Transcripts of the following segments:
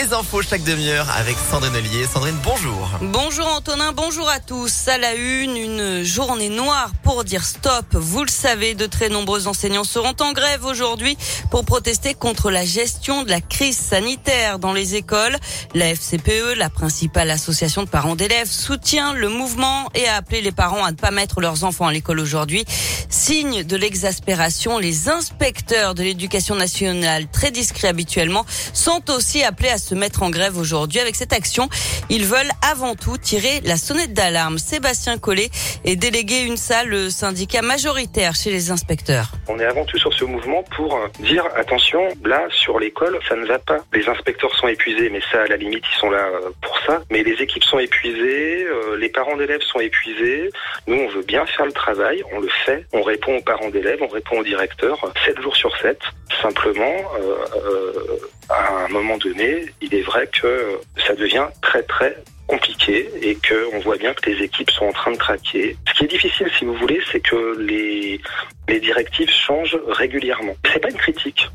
Les infos chaque demi-heure avec Sandrine Ollier. Sandrine, bonjour. Bonjour Antonin, bonjour à tous. À la une, une journée noire pour dire stop. Vous le savez, de très nombreux enseignants seront en grève aujourd'hui pour protester contre la gestion de la crise sanitaire dans les écoles. La FCPE, la principale association de parents d'élèves, soutient le mouvement et a appelé les parents à ne pas mettre leurs enfants à l'école aujourd'hui. Signe de l'exaspération, les inspecteurs de l'éducation nationale, très discrets habituellement, sont aussi appelés à se mettre en grève aujourd'hui. Avec cette action, ils veulent avant tout tirer la sonnette d'alarme. Sébastien Collet est délégué une salle syndicat majoritaire chez les inspecteurs. On est avant tout sur ce mouvement pour dire attention, là sur l'école, ça ne va pas. Les inspecteurs sont épuisés, mais ça à la limite ils sont là euh, pour ça. Mais les équipes sont épuisées, euh, les parents d'élèves sont épuisés. Nous on veut bien faire le travail, on le fait, on répond aux parents d'élèves, on répond aux directeurs 7 jours sur 7. Simplement, euh, euh, à un moment donné, il est vrai que ça devient très très compliqué et que on voit bien que les équipes sont en train de craquer. Ce qui est difficile, si vous voulez, c'est que les, les directives changent régulièrement. C'est pas une critique.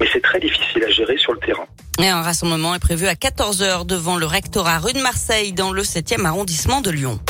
Mais c'est très difficile à gérer sur le terrain. Et un rassemblement est prévu à 14h devant le rectorat rue de Marseille dans le 7e arrondissement de Lyon.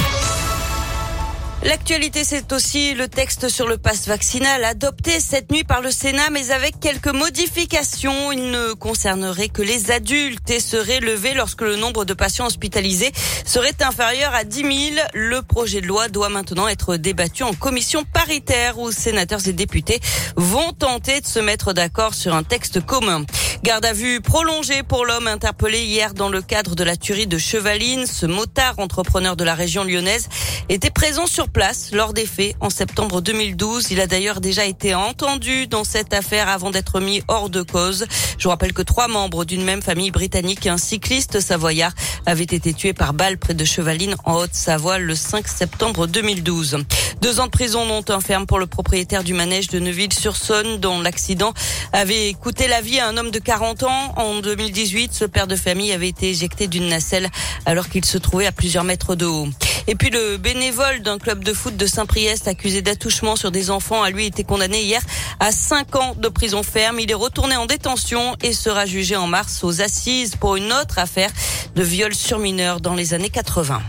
L'actualité, c'est aussi le texte sur le passe vaccinal adopté cette nuit par le Sénat, mais avec quelques modifications. Il ne concernerait que les adultes et serait levé lorsque le nombre de patients hospitalisés serait inférieur à 10 000. Le projet de loi doit maintenant être débattu en commission paritaire où sénateurs et députés vont tenter de se mettre d'accord sur un texte commun. Garde à vue prolongée pour l'homme interpellé hier dans le cadre de la tuerie de Chevaline. Ce motard entrepreneur de la région lyonnaise était présent sur place lors des faits en septembre 2012. Il a d'ailleurs déjà été entendu dans cette affaire avant d'être mis hors de cause. Je vous rappelle que trois membres d'une même famille britannique et un cycliste savoyard avaient été tués par balle près de Chevaline en Haute-Savoie le 5 septembre 2012. Deux ans de prison dont un ferme pour le propriétaire du manège de Neuville-sur-Saône dont l'accident avait coûté la vie à un homme de 40 ans. En 2018, ce père de famille avait été éjecté d'une nacelle alors qu'il se trouvait à plusieurs mètres de haut. Et puis le bénévole d'un club de foot de Saint-Priest accusé d'attouchement sur des enfants a lui été condamné hier à 5 ans de prison ferme. Il est retourné en détention et sera jugé en mars aux assises pour une autre affaire de viol sur mineurs dans les années 80.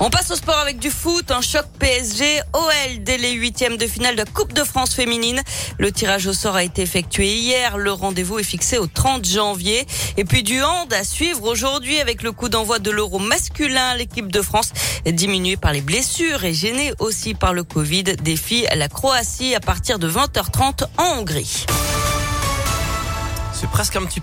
On passe au sport avec du foot, un choc PSG OL dès les huitièmes de finale de la Coupe de France féminine. Le tirage au sort a été effectué hier. Le rendez-vous est fixé au 30 janvier. Et puis du hand à suivre aujourd'hui avec le coup d'envoi de l'Euro masculin. L'équipe de France est diminuée par les blessures et gênée aussi par le Covid. Défie la Croatie à partir de 20h30 en Hongrie. C'est presque un petit